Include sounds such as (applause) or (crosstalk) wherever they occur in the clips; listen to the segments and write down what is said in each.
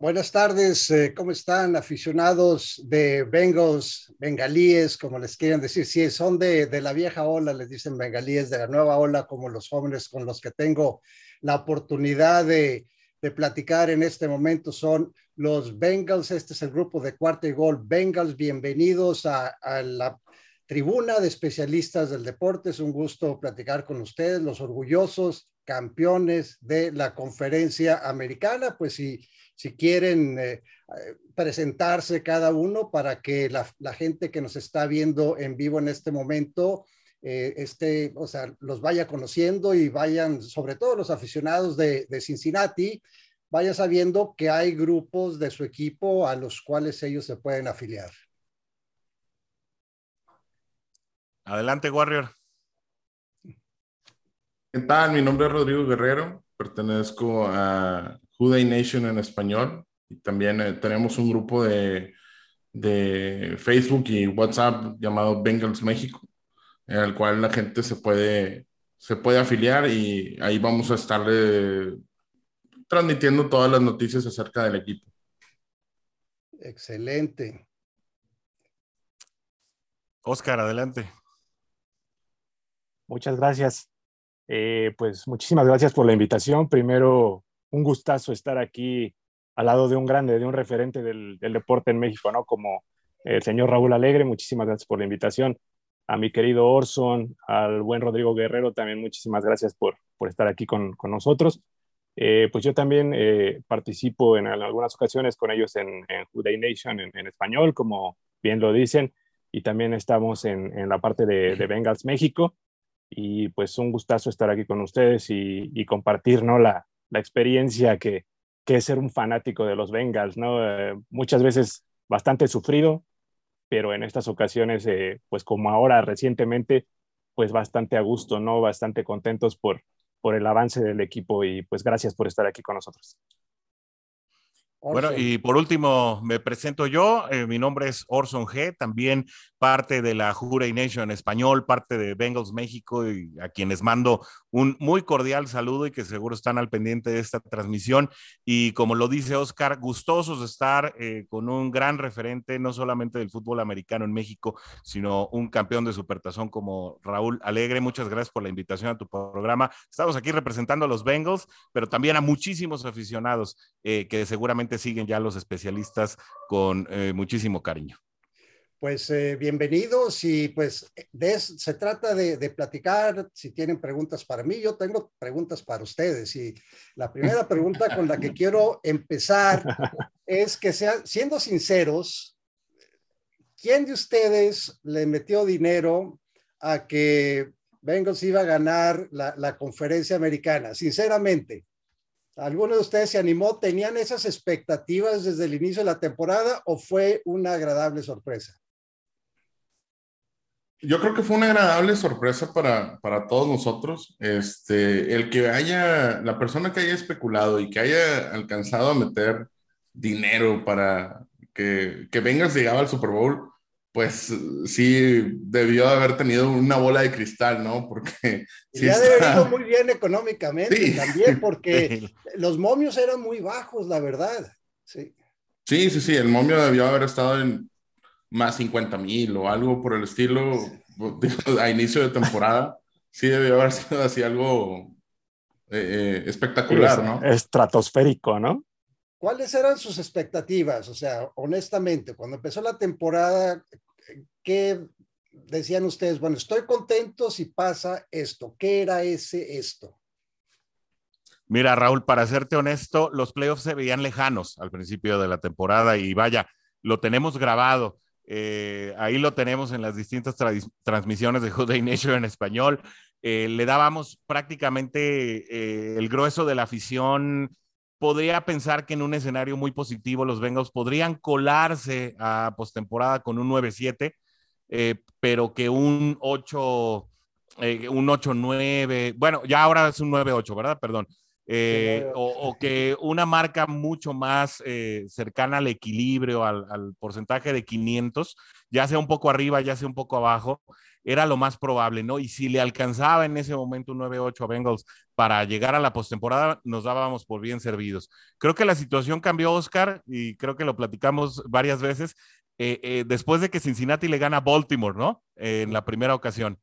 Buenas tardes, eh, ¿cómo están aficionados de Bengals, bengalíes, como les quieren decir? Si son de, de, la vieja ola, les dicen bengalíes, de la nueva ola, como los jóvenes con los que tengo la oportunidad de, de platicar en este momento son los Bengals. Este es el grupo de cuarto y gol Bengals. Bienvenidos a, a la tribuna de especialistas del deporte. Es un gusto platicar con ustedes, los orgullosos campeones de la conferencia americana. Pues si si quieren eh, presentarse cada uno para que la, la, gente que nos está viendo en vivo en este momento, eh, este, o sea, los vaya conociendo y vayan, sobre todo los aficionados de, de Cincinnati, vayan sabiendo que hay grupos de su equipo a los cuales ellos se pueden afiliar. Adelante, Warrior. ¿Qué tal? Mi nombre es Rodrigo Guerrero, pertenezco a Juday Nation en español. Y también eh, tenemos un grupo de, de, Facebook y WhatsApp llamado Bengals México, en el cual la gente se puede, se puede afiliar y ahí vamos a estar transmitiendo todas las noticias acerca del equipo. Excelente. Oscar, adelante. Muchas gracias. Eh, pues muchísimas gracias por la invitación. Primero, un gustazo estar aquí al lado de un grande, de un referente del, deporte en México, ¿no? Como el señor Raúl Alegre, muchísimas gracias por la invitación. A mi querido Orson, al buen Rodrigo Guerrero, también muchísimas gracias por, por estar aquí con, con nosotros. Eh, pues yo también eh, participo en, algunas ocasiones con ellos en, en Juday Nation en, español, como bien lo dicen, y también estamos en, en la parte de, de, Bengals México. Y pues un gustazo estar aquí con ustedes y, y compartir ¿no? la, la experiencia que, que, es ser un fanático de los Bengals, ¿no? Eh, muchas veces bastante sufrido, pero en estas ocasiones, eh, pues como ahora recientemente, pues bastante a gusto, ¿no? Bastante contentos por, por el avance del equipo y pues gracias por estar aquí con nosotros. Bueno, y por último, me presento yo. Eh, mi nombre es Orson G, también parte de la Juray Nation en español, parte de Bengals México, y a quienes mando un muy cordial saludo y que seguro están al pendiente de esta transmisión. Y como lo dice Oscar, gustosos de estar eh, con un gran referente, no solamente del fútbol americano en México, sino un campeón de supertazón como Raúl Alegre. Muchas gracias por la invitación a tu programa. Estamos aquí representando a los Bengals, pero también a muchísimos aficionados eh, que seguramente siguen ya los especialistas con eh, muchísimo cariño. Pues eh, bienvenidos y pues de, se trata de, de, platicar, si tienen preguntas para mí, yo tengo preguntas para ustedes y la primera pregunta con la que quiero empezar (laughs) es que sean, siendo sinceros, ¿quién de ustedes le metió dinero a que Bengals iba a ganar la, la conferencia americana? Sinceramente. ¿Alguno de ustedes se animó? ¿Tenían esas expectativas desde el inicio de la temporada o fue una agradable sorpresa? Yo creo que fue una agradable sorpresa para, para todos nosotros. Este, el que haya, la persona que haya especulado y que haya alcanzado a meter dinero para que, que vengas llegaba al Super Bowl, pues sí debió haber tenido una bola de cristal, ¿no? Porque (laughs) sí ya está... debe ido muy bien económicamente sí. también, porque (laughs) los momios eran muy bajos, la verdad. Sí. sí, sí, sí, el momio debió haber estado en más 50 mil o algo por el estilo (laughs) a inicio de temporada. Sí debió haber sido así algo eh, eh, espectacular, ¿no? Estratosférico, ¿no? ¿Cuáles eran sus expectativas? O sea, honestamente, cuando empezó la temporada, ¿qué decían ustedes? Bueno, estoy contento si pasa esto. ¿Qué era ese esto? Mira, Raúl, para serte honesto, los playoffs se veían lejanos al principio de la temporada y vaya, lo tenemos grabado. Eh, ahí lo tenemos en las distintas tra transmisiones de Juday Nation en español. Eh, le dábamos prácticamente eh, el grueso de la afición podría pensar que en un escenario muy positivo los Bengals podrían colarse a postemporada con un 9-7, eh, pero que un 8, eh, un 8-9, bueno, ya ahora es un 9-8, ¿verdad? Perdón. Eh, o, que una marca mucho más cercana al equilibrio, al, al, porcentaje de 500, ya sea un poco arriba, ya sea un poco abajo, era lo más probable, ¿no? Y si le alcanzaba en ese momento un 9-8 a Bengals para llegar a la postemporada, nos dábamos por bien servidos. Creo que la situación cambió, Oscar, y creo que lo platicamos varias veces, eh, eh, después de que Cincinnati le gana a Baltimore, ¿no? en la primera ocasión.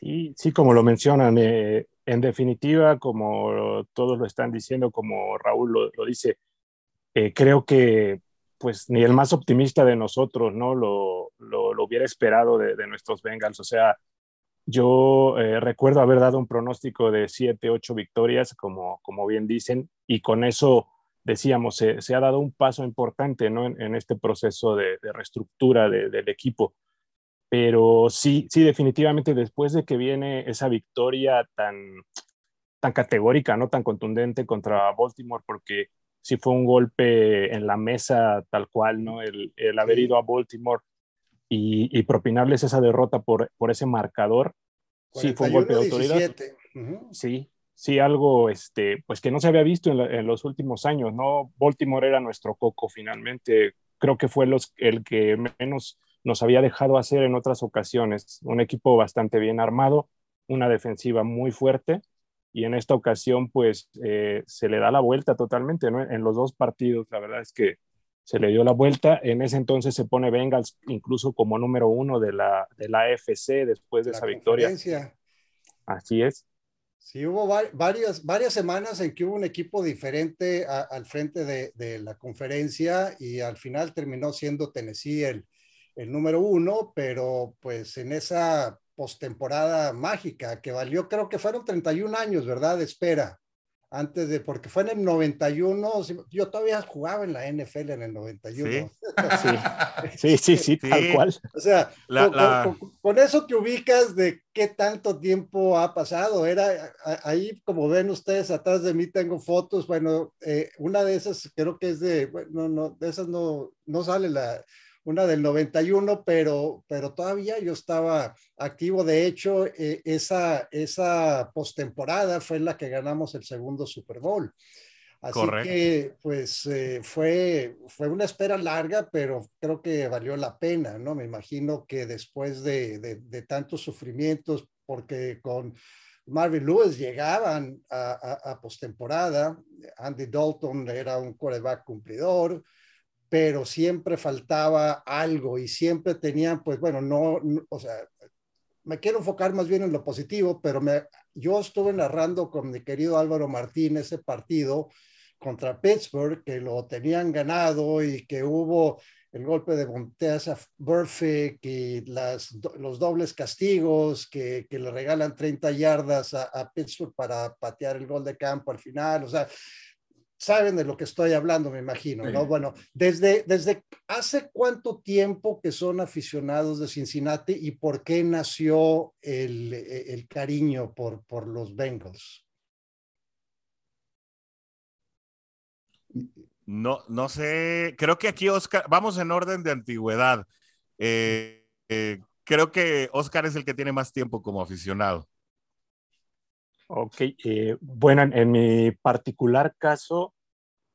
Y sí, como lo mencionan, eh, en definitiva, como todos lo están diciendo, como Raúl lo, dice, creo que pues ni el más optimista de nosotros, ¿no? Lo, lo, hubiera esperado de, nuestros Bengals. O sea, yo eh, recuerdo haber dado un pronóstico de siete, ocho victorias, como, como bien dicen, y con eso decíamos, se, se ha dado un paso importante, ¿no? En, en este proceso de, de reestructura del equipo. Pero sí, sí, definitivamente después de que viene esa victoria tan, tan categórica, no tan contundente contra Baltimore, porque sí fue un golpe en la mesa tal cual, ¿no? El, el haber ido a Baltimore y, y, propinarles esa derrota por, por ese marcador, sí fue un golpe de autoridad. Sí, sí, algo este, pues que no se había visto en, en, los últimos años, ¿no? Baltimore era nuestro coco finalmente, creo que fue los, el que menos nos había dejado hacer en otras ocasiones, un equipo bastante bien armado, una defensiva muy fuerte y en esta ocasión pues eh, se le da la vuelta totalmente, ¿no? En los dos partidos, la verdad es que se le dio la vuelta, en ese entonces se pone Bengals incluso como número uno de la, de la AFC después de esa victoria. Así es. Sí, hubo varias, varias semanas en que hubo un equipo diferente al frente de, de, la conferencia y al final terminó siendo Tennessee el, el número uno, pero pues en esa postemporada mágica que valió, creo que fueron 31 años, ¿verdad? De espera. Antes de, porque fue en el 91, yo todavía jugaba en la NFL en el 91. (laughs) Sí, sí, sí, tal cual. O sea, con, eso te ubicas de qué tanto tiempo ha pasado. Era ahí, como ven ustedes, atrás de mí tengo fotos. Bueno, eh, una de esas creo que es de, bueno, no, de esas no, no sale la, una del 91, pero, pero todavía yo estaba activo. De hecho, eh, esa, esa postemporada fue la que ganamos el segundo Super Bowl. Así que, pues, eh, fue, fue una espera larga, pero creo que valió la pena, ¿no? Me imagino que después de, de, tantos sufrimientos, porque con Marvin Lewis llegaban a, a, a postemporada, Andy Dalton era un quarterback cumplidor, pero siempre faltaba algo y siempre tenían, pues bueno, no, o sea, me quiero enfocar más bien en lo positivo, pero me, yo estuve narrando con mi querido Álvaro Martín ese partido contra Pittsburgh, que lo tenían ganado y que hubo el golpe de Montesa Burfict y las, los dobles castigos que, que, le regalan 30 yardas a, a Pittsburgh para patear el gol de campo al final, o sea, saben de lo que estoy hablando, me imagino, ¿no? Bueno, desde, desde hace cuánto tiempo que son aficionados de Cincinnati y por qué nació el, el cariño por, por los Bengals. No, no sé, creo que aquí Oscar, vamos en orden de antigüedad. Eh, eh, creo que Oscar es el que tiene más tiempo como aficionado. Ok, eh, bueno, en, mi particular caso,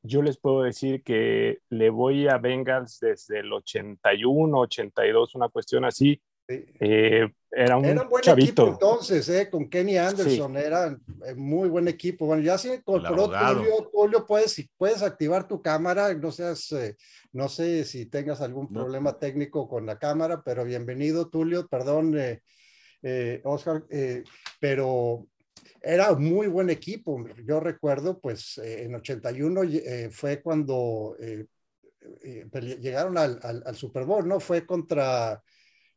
yo les puedo decir que le voy a Bengals desde el 81, 82, una cuestión así. Eh, era un, era buen chavito. equipo entonces, eh, con Kenny Anderson, sí. era eh, muy buen equipo. Bueno, ya se incorporó Tulio, Tulio, puedes, puedes activar tu cámara, no seas, eh, no sé si tengas algún no. problema técnico con la cámara, pero bienvenido Tulio, perdón, eh, Oscar, pero era muy buen equipo. Yo recuerdo, pues eh, en 81 eh, fue cuando eh, eh llegaron al, al, al, Super Bowl, ¿no? Fue contra,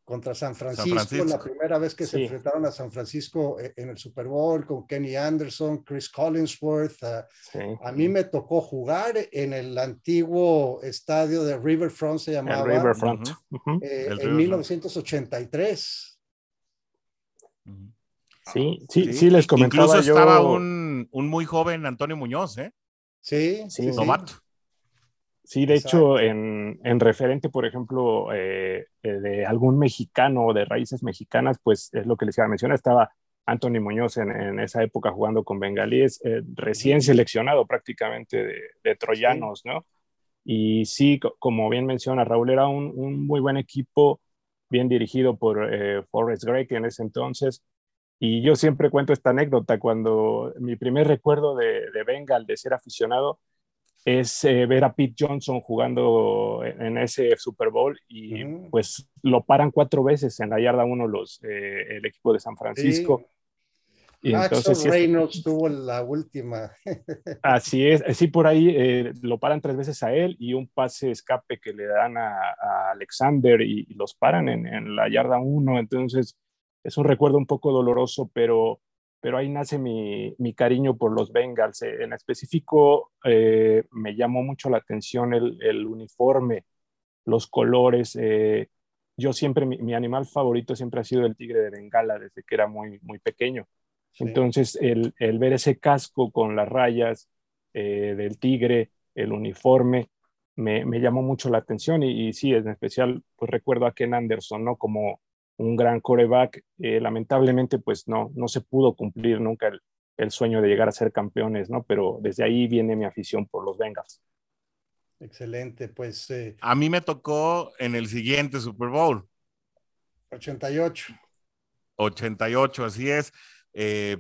contra San Francisco, San Francisco, la primera vez que sí. se enfrentaron a San Francisco en el Super Bowl con Kenny Anderson, Chris Collinsworth. Uh, sí. A mí me tocó jugar en el antiguo estadio de Riverfront, se llamaba. El Riverfront. Uh -huh. el en Riverfront. 1983. Sí, sí, sí, sí les comentaba Incluso yo... estaba un un muy joven Antonio Muñoz, ¿eh? Sí, sí, Tomato. Sí, de hecho, en, en, referente, por ejemplo, eh, eh, de algún mexicano de raíces mexicanas, pues es lo que les iba a mencionar, estaba Anthony Muñoz en, en esa época jugando con bengalíes, eh, recién seleccionado prácticamente de, de troyanos, ¿no? Y sí, como bien menciona Raúl, era un, un muy buen equipo, bien dirigido por Forrest Gregg en ese entonces. Y yo siempre cuento esta anécdota, cuando mi primer recuerdo de, de Bengal, de ser aficionado, es eh, ver a Pete Johnson jugando en ese Super Bowl y pues lo paran cuatro veces en la yarda uno los, eh, el equipo de San Francisco. Y entonces, Reynolds tuvo la última. (laughs) así es, sí, por ahí eh, lo paran tres veces a él y un pase escape que le dan a, Alexander y, los paran en, en la yarda uno. Entonces, es un recuerdo un poco doloroso, pero pero ahí nace mi, mi cariño por los Bengals. Eh, en específico, eh, me llamó mucho la atención el, el uniforme, los colores. Eh, yo siempre, mi, animal favorito siempre ha sido el tigre de Bengala desde que era muy, muy pequeño. Entonces, el, el, ver ese casco con las rayas del tigre, el uniforme, me, me, llamó mucho la atención y, y, sí, en especial, pues recuerdo a Ken Anderson, ¿no? Como un gran coreback. Eh, lamentablemente, pues no, no se pudo cumplir nunca el, el, sueño de llegar a ser campeones, ¿no? Pero desde ahí viene mi afición por los Bengals. Excelente, pues. Eh, a mí me tocó en el siguiente Super Bowl. 88. 88, así es. Eh,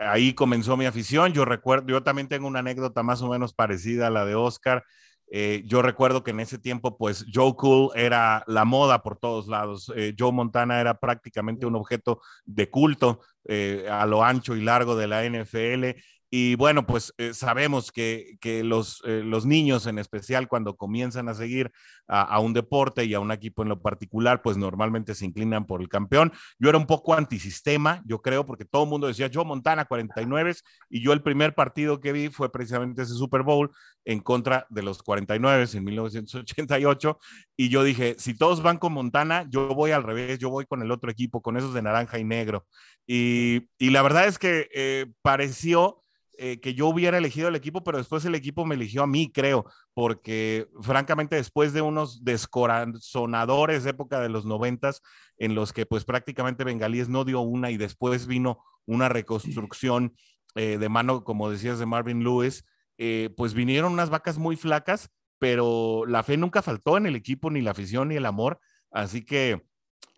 ahí comenzó mi afición. Yo recuerdo, yo también tengo una anécdota más o menos parecida a la de Oscar. Eh, yo recuerdo que en ese tiempo, pues Joe Cool era la moda por todos lados. Eh, Joe Montana era prácticamente un objeto de culto eh, a lo ancho y largo de la NFL. Y bueno, pues eh, sabemos que, que los, eh, los, niños en especial cuando comienzan a seguir a, a, un deporte y a un equipo en lo particular, pues normalmente se inclinan por el campeón. Yo era un poco antisistema, yo creo, porque todo el mundo decía, yo Montana 49 y yo el primer partido que vi fue precisamente ese Super Bowl en contra de los 49 en 1988. Y yo dije, si todos van con Montana, yo voy al revés, yo voy con el otro equipo, con esos de naranja y negro. Y, y la verdad es que eh, pareció eh, que yo hubiera elegido el equipo, pero después el equipo me eligió a mí, creo, porque francamente después de unos descorazonadores época de los noventas, en los que pues prácticamente Bengalíes no dio una y después vino una reconstrucción eh, de mano, como decías, de Marvin Lewis, eh, pues vinieron unas vacas muy flacas, pero la fe nunca faltó en el equipo, ni la afición, ni el amor, así que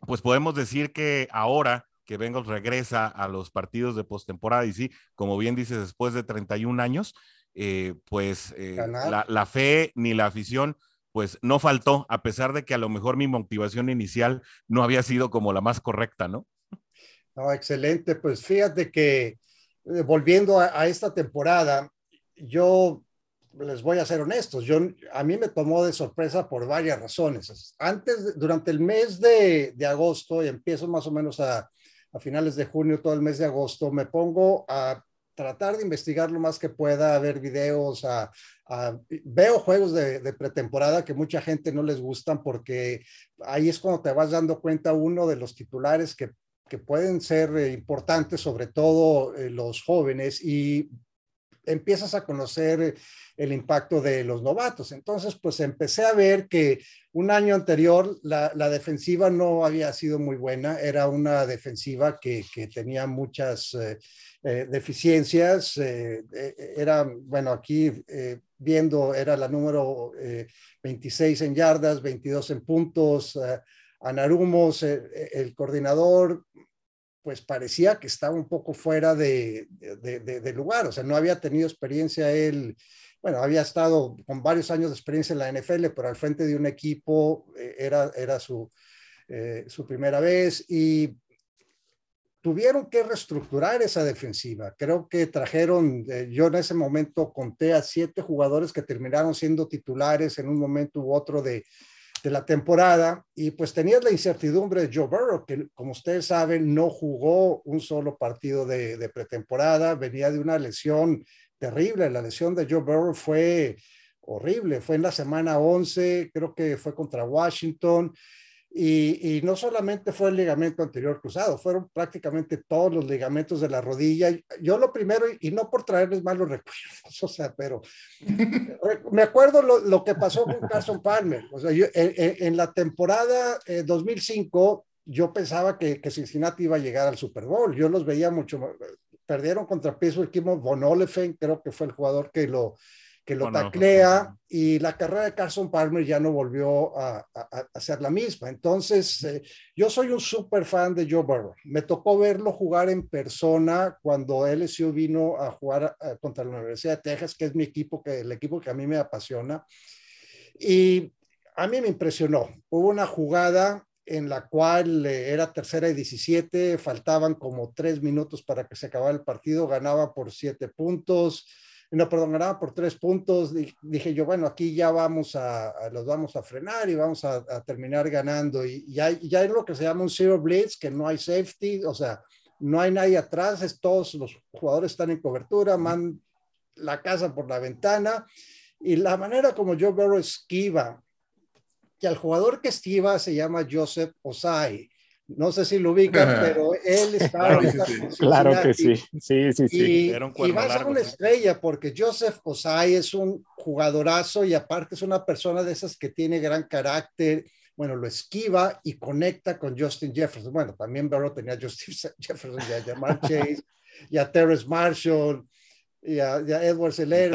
pues podemos decir que ahora que Bengals regresa a los partidos de postemporada y sí, como bien dices, después de 31 años, eh, pues eh, la, la, fe ni la afición pues no faltó, a pesar de que a lo mejor mi motivación inicial no había sido como la más correcta, ¿no? No, excelente. Pues fíjate que eh, volviendo a, a, esta temporada, yo les voy a ser honestos, yo, a mí me tomó de sorpresa por varias razones. Antes, durante el mes de, de agosto, y empiezo más o menos a, a finales de junio, todo el mes de agosto, me pongo a tratar de investigar lo más que pueda, a ver videos, a, veo juegos de, de, pretemporada que mucha gente no les gustan porque ahí es cuando te vas dando cuenta uno de los titulares que, que pueden ser eh, importantes, sobre todo eh, los jóvenes, y empiezas a conocer el impacto de los novatos. Entonces, pues empecé a ver que un año anterior la, defensiva no había sido muy buena, era una defensiva que, tenía muchas eh, eh, deficiencias, eh, era, bueno, aquí viendo, era la número 26 en yardas, 22 en puntos, Anarumos, el coordinador, pues parecía que estaba un poco fuera de, lugar, o sea, no había tenido experiencia él, bueno, había estado con varios años de experiencia en la NFL, pero al frente de un equipo eh, era, era su, eh, su primera vez y tuvieron que reestructurar esa defensiva. Creo que trajeron, eh, yo en ese momento conté a siete jugadores que terminaron siendo titulares en un momento u otro de, de la temporada y pues tenías la incertidumbre de Joe Burrow, que como ustedes saben no jugó un solo partido de, de, pretemporada, venía de una lesión terrible, la lesión de Joe Burrow fue horrible, fue en la semana 11, creo que fue contra Washington, Y, no solamente fue el ligamento anterior cruzado, fueron prácticamente todos los ligamentos de la rodilla. Yo lo primero, y no por traerles malos (laughs) recuerdos, o sea, pero (laughs) me acuerdo lo, que pasó con Carson Palmer. O sea, yo, en, la temporada 2005, eh, yo pensaba que, que, Cincinnati iba a llegar al Super Bowl. Yo los veía mucho. Perdieron contra Pittsburgh, Von Olefen, creo que fue el jugador que lo, que lo taclea y la carrera de Carson Palmer ya no volvió a, a, ser la misma. Entonces, eh, yo soy un súper fan de Joe Burrow. Me tocó verlo jugar en persona cuando LSU vino a jugar eh, contra la Universidad de Texas, que es mi equipo, que el equipo que a mí me apasiona. Y a mí me impresionó. Hubo una jugada en la cual eh, era tercera y 17, faltaban como tres minutos para que se acabara el partido, ganaba por siete puntos no, perdón, ganaba por tres puntos. Dije yo, bueno, aquí ya vamos a, los vamos a frenar y vamos a, terminar ganando. Y ya, ya es lo que se llama un zero blitz, que no hay safety, o sea, no hay nadie atrás, es todos los jugadores están en cobertura, man la casa por la ventana. Y la manera como Joe Burrow esquiva, que al jugador que esquiva se llama Joseph Osai no sé si lo ubican, (laughs) pero él está claro, que sí. Sí, sí, sí. Y, va a ser una estrella porque Joseph Osai es un jugadorazo y aparte es una persona de esas que tiene gran carácter. Bueno, lo esquiva y conecta con Justin Jefferson. Bueno, también Barrow tenía a Justin (laughs) Jefferson y a Jamar (laughs) Chase y a Terrence Marshall y a, Edward Seller.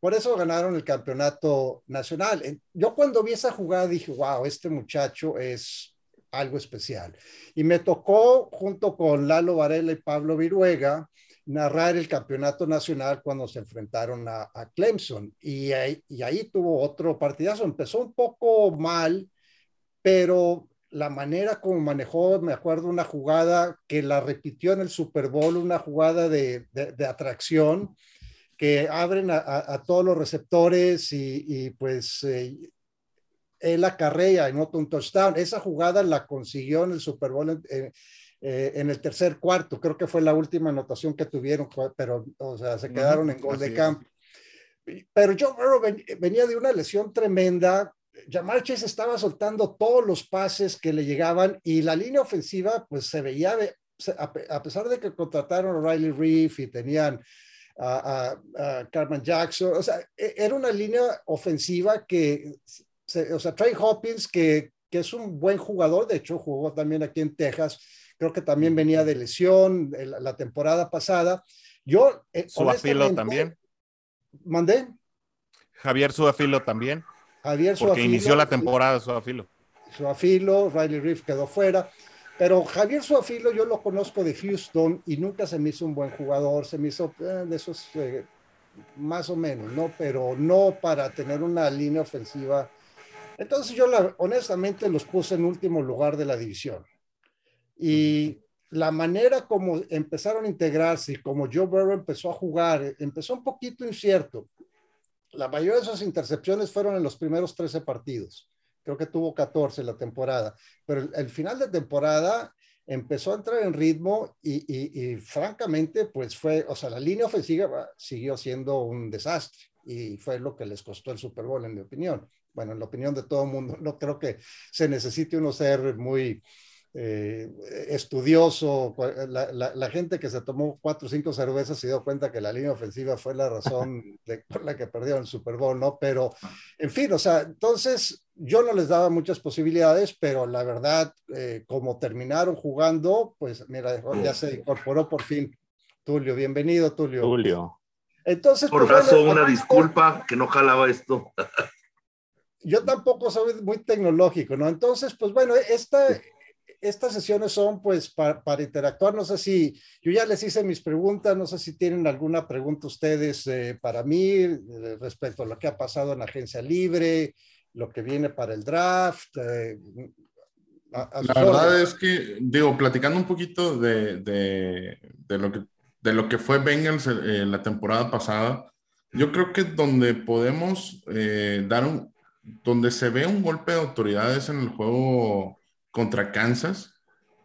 por eso ganaron el campeonato nacional. Yo cuando vi esa jugada dije, wow, este muchacho es algo especial. Y me tocó, junto con Lalo Varela y Pablo Viruega, narrar el campeonato nacional cuando se enfrentaron a, Clemson. Y ahí, tuvo otro partidazo. Empezó un poco mal, pero la manera como manejó, me acuerdo una jugada que la repitió en el Super Bowl, una jugada de, de, atracción que abren a, todos los receptores y, pues eh, él acarrea y nota un touchdown. Esa jugada la consiguió en el Super Bowl eh, en, el tercer cuarto. Creo que fue la última anotación que tuvieron, pero, o sea, se quedaron en gol de campo. Pero Joe Burrow venía de una lesión tremenda. Chase estaba soltando todos los pases que le llegaban y la línea ofensiva, pues se veía, a pesar de que contrataron a Riley Reef y tenían a, a, Carmen Jackson, o sea, e, era una línea ofensiva que o sea, Trey Hopkins, que, que es un buen jugador, de hecho jugó también aquí en Texas, creo que también venía de lesión la temporada pasada. Yo, eh, Suafilo también. ¿Mandé? Javier Suafilo también. Javier Suafilo. Porque inició la temporada Suafilo. Suafilo, Riley Reef quedó fuera. Pero Javier Suafilo yo lo conozco de Houston y nunca se me hizo un buen jugador, se me hizo eh, de esos eh, más o menos, ¿no? Pero no para tener una línea ofensiva entonces yo honestamente los puse en último lugar de la división. Y la manera como empezaron a integrarse y como Joe Burrow empezó a jugar, empezó un poquito incierto. La mayoría de esas intercepciones fueron en los primeros 13 partidos. Creo que tuvo 14 la temporada. Pero el, final de temporada empezó a entrar en ritmo y, y, francamente, pues fue, o sea, la línea ofensiva siguió siendo un desastre y fue lo que les costó el Super Bowl, en mi opinión bueno, en la opinión de todo el mundo, no creo que se necesite uno ser muy eh, estudioso. La, gente que se tomó cuatro o cinco cervezas se dio cuenta que la línea ofensiva fue la razón (laughs) por la que perdieron el Super Bowl, ¿no? Pero, en fin, o sea, entonces yo no les daba muchas posibilidades, pero la verdad, eh, como terminaron jugando, pues mira, ya se incorporó por fin Tulio. Bienvenido, Tulio. Tulio. Entonces, por pues, caso, una disculpa que no jalaba esto. (laughs) yo tampoco soy muy tecnológico, ¿no? Entonces, pues bueno, esta, estas sesiones son pues para, interactuar. No sé si yo ya les hice mis preguntas, no sé si tienen alguna pregunta ustedes eh, para mí eh, respecto a lo que ha pasado en la agencia libre, lo que viene para el draft. Eh, la verdad es que, digo, platicando un poquito de, de, de, lo, que, de lo que fue Bengals la temporada pasada, yo creo que donde podemos dar un, donde se ve un golpe de autoridades en el juego contra Kansas,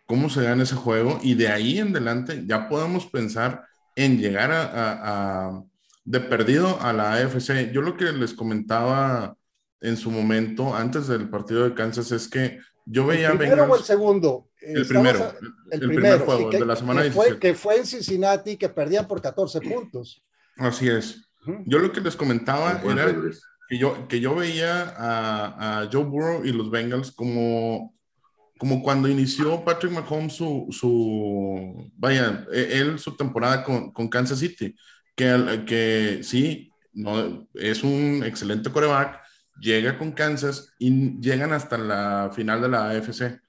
cómo se gana ese juego, y de ahí en adelante ya podemos pensar en llegar a, de perdido a la AFC. Yo lo que les comentaba en su momento, antes del partido de Kansas, es que yo veía... ¿El primero o el segundo? El primero, el, primer juego de la semana que fue, que fue en Cincinnati que perdían por 14 puntos. Así es. Yo lo que les comentaba era que yo, que yo veía a, a, Joe Burrow y los Bengals como, como cuando inició Patrick Mahomes su, su vaya, e, él su temporada con, con Kansas City, que, que sí, no, es un excelente coreback, llega con Kansas y llegan hasta la final de la AFC.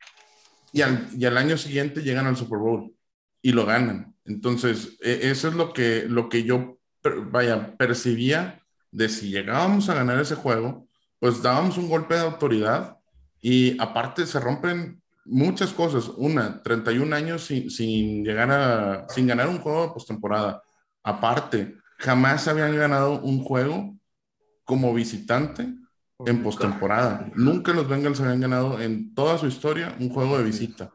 Y al, y al año siguiente llegan al Super Bowl y lo ganan. Entonces, e, eso es lo que, lo que yo, vaya, percibía de si llegábamos a ganar ese juego, pues dábamos un golpe de autoridad y aparte se rompen muchas cosas. Una, 31 años sin, sin llegar a, sin ganar un juego de postemporada. Aparte, jamás habían ganado un juego como visitante en postemporada. Nunca los Bengals habían ganado en toda su historia un juego de visita.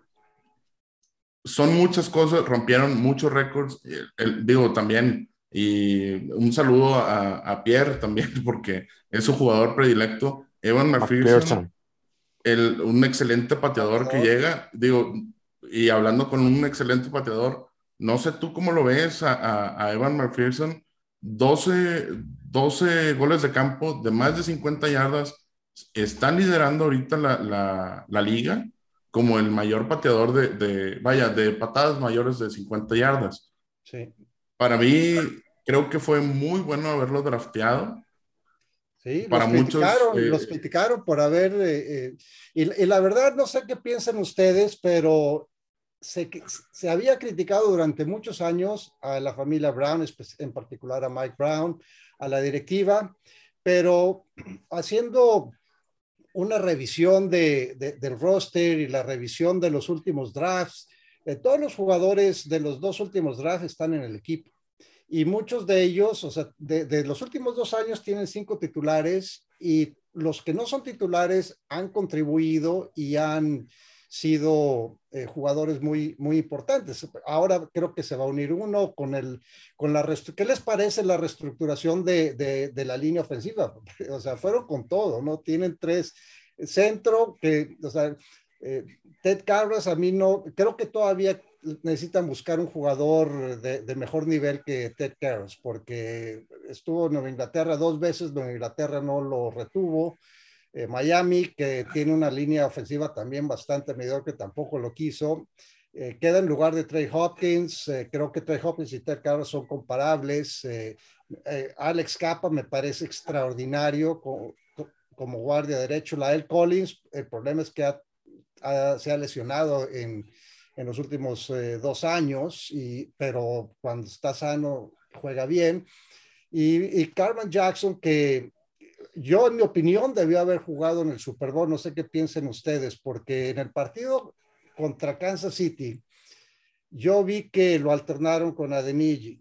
Son muchas cosas, rompieron muchos récords. digo, también, y un saludo a, Pierre también, (laughs) porque es su jugador predilecto. Evan McPherson, el, un excelente pateador que llega, digo, y hablando con un excelente pateador, no sé tú cómo lo ves a, a Evan McPherson, 12, 12 goles de campo de más de 50 yardas, están liderando ahorita la, la, liga como el mayor pateador de, de, vaya, de patadas mayores de 50 yardas. Sí. Para mí, creo que fue muy bueno haberlo drafteado. Sí, para los muchos. Criticaron, eh, los criticaron por haber. Eh, eh, y, y, la verdad, no sé qué piensan ustedes, pero se, se, había criticado durante muchos años a la familia Brown, en particular a Mike Brown, a la directiva, pero haciendo una revisión de, del roster y la revisión de los últimos drafts, todos los jugadores de los dos últimos drafts están en el equipo. Y muchos de ellos, o sea, de, de los últimos dos años tienen cinco titulares y los que no son titulares han contribuido y han sido eh, jugadores muy, muy importantes. Ahora creo que se va a unir uno con el, con la, ¿qué les parece la reestructuración de, de, la línea ofensiva? (laughs) O sea, fueron con todo, ¿no? Tienen tres centro que, o sea, eh, Ted Carras a mí no, creo que todavía necesitan buscar un jugador de, mejor nivel que Ted Carras, porque estuvo en Nueva Inglaterra dos veces, Nueva Inglaterra no lo retuvo. Eh, Miami, que tiene una línea ofensiva también bastante que tampoco lo quiso. Eh, queda en lugar de Trey Hopkins. Eh, creo que Trey Hopkins y Ted Carr son comparables. Alex Capa me parece extraordinario como, como, guardia derecho. La El Collins, el problema es que se ha lesionado en, en los últimos dos años, y, pero cuando está sano juega bien. Y, y Carmen Jackson, que yo, en mi opinión, debió haber jugado en el Super Bowl. No sé qué piensen ustedes, porque en el partido contra Kansas City, yo vi que lo alternaron con Adeniji.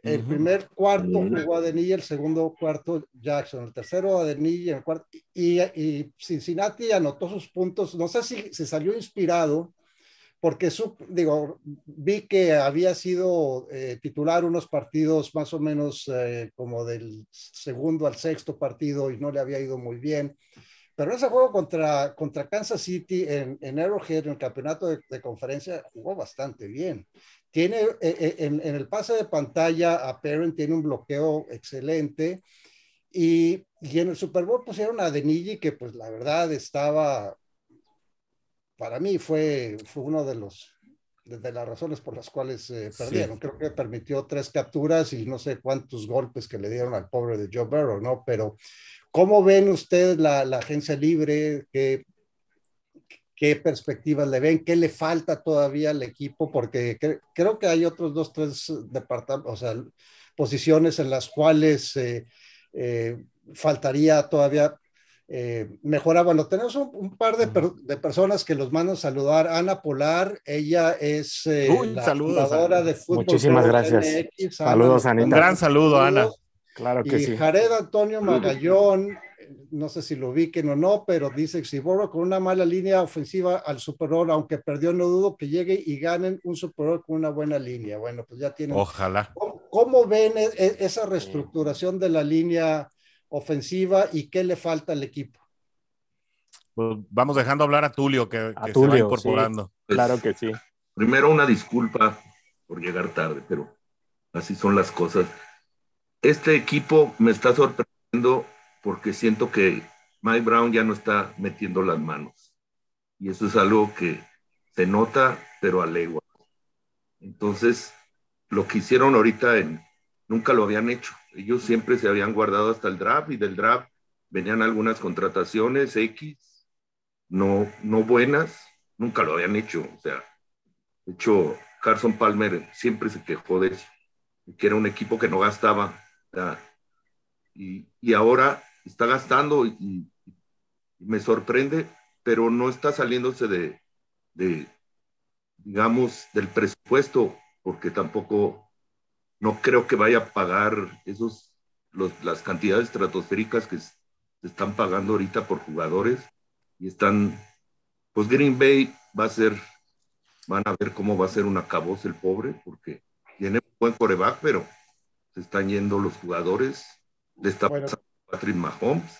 El primer cuarto jugó Adeniji, el segundo cuarto Jackson, el tercero Adeniji, el cuarto, y, y Cincinnati anotó sus puntos. No sé si se salió inspirado porque su, digo, vi que había sido eh, titular unos partidos más o menos eh, como del segundo al sexto partido y no le había ido muy bien. Pero ese juego contra, contra Kansas City en, en Arrowhead, en el campeonato de, conferencia, jugó bastante bien. Tiene eh, en, en, el pase de pantalla a Perrin, tiene un bloqueo excelente. Y, y en el Super Bowl pusieron a Denigi, que pues la verdad estaba para mí fue, fue uno de los de, las razones por las cuales eh, perdieron. Creo que permitió tres capturas y no sé cuántos golpes que le dieron al pobre de Joe Burrow, ¿no? Pero, ¿cómo ven ustedes la, la agencia libre? ¿Qué, ¿Qué perspectivas le ven? ¿Qué le falta todavía al equipo? Porque creo que hay otros dos, tres departamentos, o sea, posiciones en las cuales eh, eh, faltaría todavía eh, mejora. Bueno, tenemos un, par de, de, personas que los mandan a saludar. Ana Polar, ella es eh, la fundadora de fútbol. Muchísimas gracias. saludos, Anita. Un gran saludo, Ana. Claro que y sí. Jared Antonio Magallón, no sé si lo ubiquen o no, pero dice que si Borro con una mala línea ofensiva al Super Bowl, aunque perdió, no dudo que llegue y ganen un Super Bowl con una buena línea. Bueno, pues ya tienen. Ojalá. ¿Cómo, ven e, e, esa reestructuración de la línea ofensiva y qué le falta al equipo. Pues vamos dejando hablar a Tulio, que, se va incorporando. claro que sí. Primero una disculpa por llegar tarde, pero así son las cosas. Este equipo me está sorprendiendo porque siento que Mike Brown ya no está metiendo las manos. Y eso es algo que se nota, pero a legua. Entonces, lo que hicieron ahorita en, nunca lo habían hecho. Ellos siempre se habían guardado hasta el draft y del draft venían algunas contrataciones X, no, no buenas, nunca lo habían hecho. O sea, de hecho, Carson Palmer siempre se quejó de eso, que era un equipo que no gastaba. y, y, ahora está gastando y, me sorprende, pero no está saliéndose de, de, digamos, del presupuesto, porque tampoco, no creo que vaya a pagar esos, los, las cantidades estratosféricas que se están pagando ahorita por jugadores y están, pues Green Bay va a ser Van a ver cómo va a ser un acabos el pobre, porque tiene un buen coreback, pero se están yendo los jugadores. de esta Patrick Mahomes.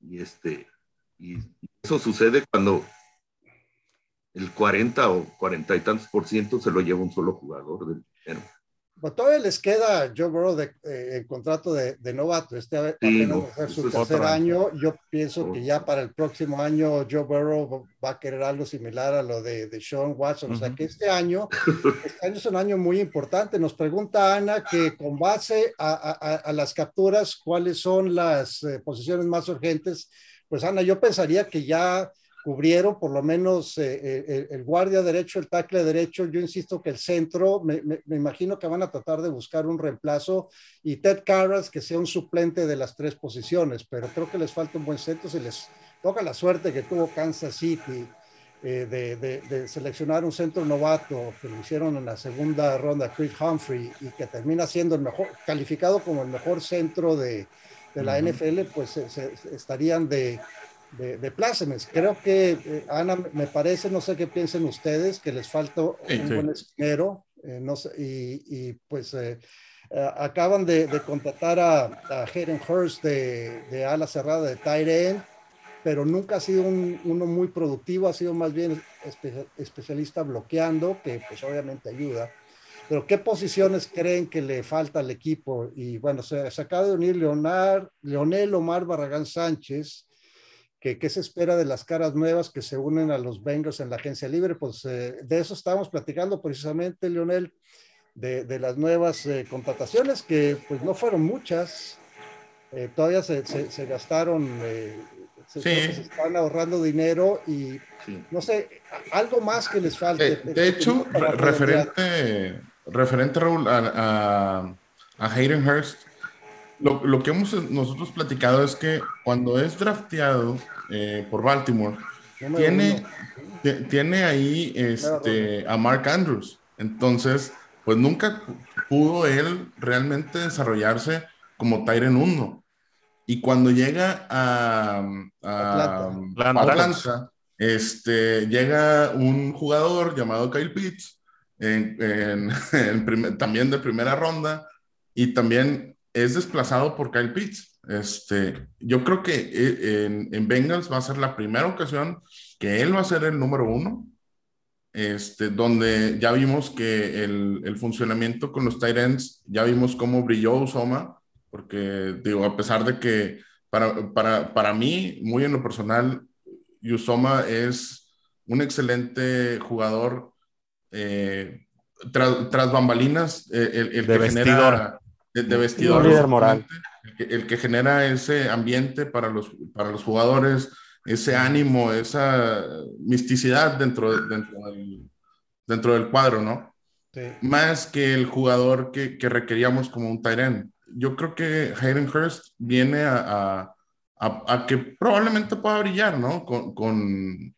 Y este, y eso sucede cuando el 40 o 40 y tantos por ciento se lo lleva un solo jugador del pues todavía les queda Joe Burrow de, eh, el contrato de, de, novato. Este apenas va a ser su tercer año. Yo pienso que ya para el próximo año Joe Burrow va a querer algo similar a lo de, de Sean Watson. O sea que este año, este año es un año muy importante. Nos pregunta Ana que con base a, a, a las capturas, ¿cuáles son las eh, posiciones más urgentes? Pues Ana, yo pensaría que ya cubrieron por lo menos eh, eh, el, guardia derecho, el tackle derecho. Yo insisto que el centro, me, imagino que van a tratar de buscar un reemplazo y Ted Carras que sea un suplente de las tres posiciones, pero creo que les falta un buen centro. Se les toca la suerte que tuvo Kansas City eh, de, seleccionar un centro novato que lo hicieron en la segunda ronda, Chris Humphrey, y que termina siendo el mejor, calificado como el mejor centro de, la NFL, pues estarían de de, de plácemes. Creo que, eh, Ana, me parece, no sé qué piensen ustedes, que les falta un buen esquinero, eh, no sé, y, y, pues eh, acaban de, de, contratar a, a Hayden Hurst de, de, ala cerrada de Tyre pero nunca ha sido un, uno muy productivo, ha sido más bien especialista bloqueando, que pues obviamente ayuda. Pero ¿qué posiciones creen que le falta al equipo? Y bueno, se, se acaba de unir Leonard, Leonel Omar Barragán Sánchez, qué se espera de las caras nuevas que se unen a los Bengals en la agencia libre. Pues eh, de eso estábamos platicando precisamente, Leonel, de, de las nuevas eh, contrataciones, que pues no fueron muchas. Eh, todavía se, se, gastaron, se, están ahorrando dinero y no sé, algo más que les falte. De, hecho, referente, referente Raúl, a, a, a Hayden Hurst, lo, lo, que hemos nosotros platicado es que cuando es drafteado eh, por Baltimore, tiene, tiene ahí este, a Mark Andrews. Entonces, pues nunca pudo él realmente desarrollarse como Tyren 1. Y cuando llega a, Atlanta, este, llega un jugador llamado Kyle Pitts, en, (laughs) también de primera ronda, y también es desplazado por Kyle Pitts. Este, yo creo que eh, en, en, Bengals va a ser la primera ocasión que él va a ser el número uno, este, donde ya vimos que el, el funcionamiento con los tight ends, ya vimos cómo brilló Usoma, porque digo, a pesar de que para, para, para mí, muy en lo personal, Usoma es un excelente jugador eh, tras, bambalinas, eh, el, el, que genera de, vestidor. líder moral. El que, genera ese ambiente para los, para los jugadores, ese ánimo, esa misticidad dentro, dentro, del, dentro del cuadro, ¿no? Más que el jugador que, que requeríamos como un Tyren. Yo creo que Hayden Hurst viene a, a, a, que probablemente pueda brillar, ¿no? Con, con,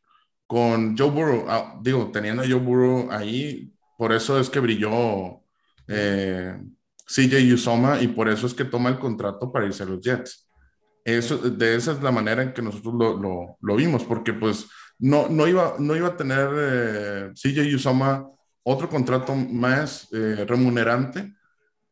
con Joe Burrow, ah, digo, teniendo a Joe Burrow ahí, por eso es que brilló eh, CJ Usoma y por eso es que toma el contrato para irse a los Jets. Eso, de esa es la manera en que nosotros lo, lo, vimos, porque pues no, no, iba, no iba a tener eh, CJ Usoma otro contrato más eh, remunerante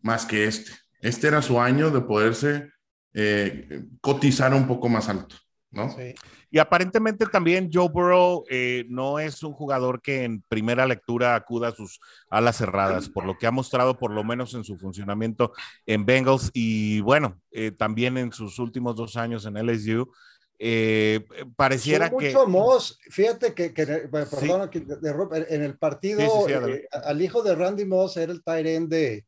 más que este. Este era su año de poderse eh, cotizar un poco más alto. ¿No? Sí. Y aparentemente también Joe Burrow eh, no es un jugador que en primera lectura acuda a sus alas cerradas, por lo que ha mostrado por lo menos en su funcionamiento en Bengals y bueno, eh, también en sus últimos dos años en LSU. Eh, pareciera mucho que. Moss, fíjate que, perdón, en el partido, al hijo de Randy Moss era el tight end de,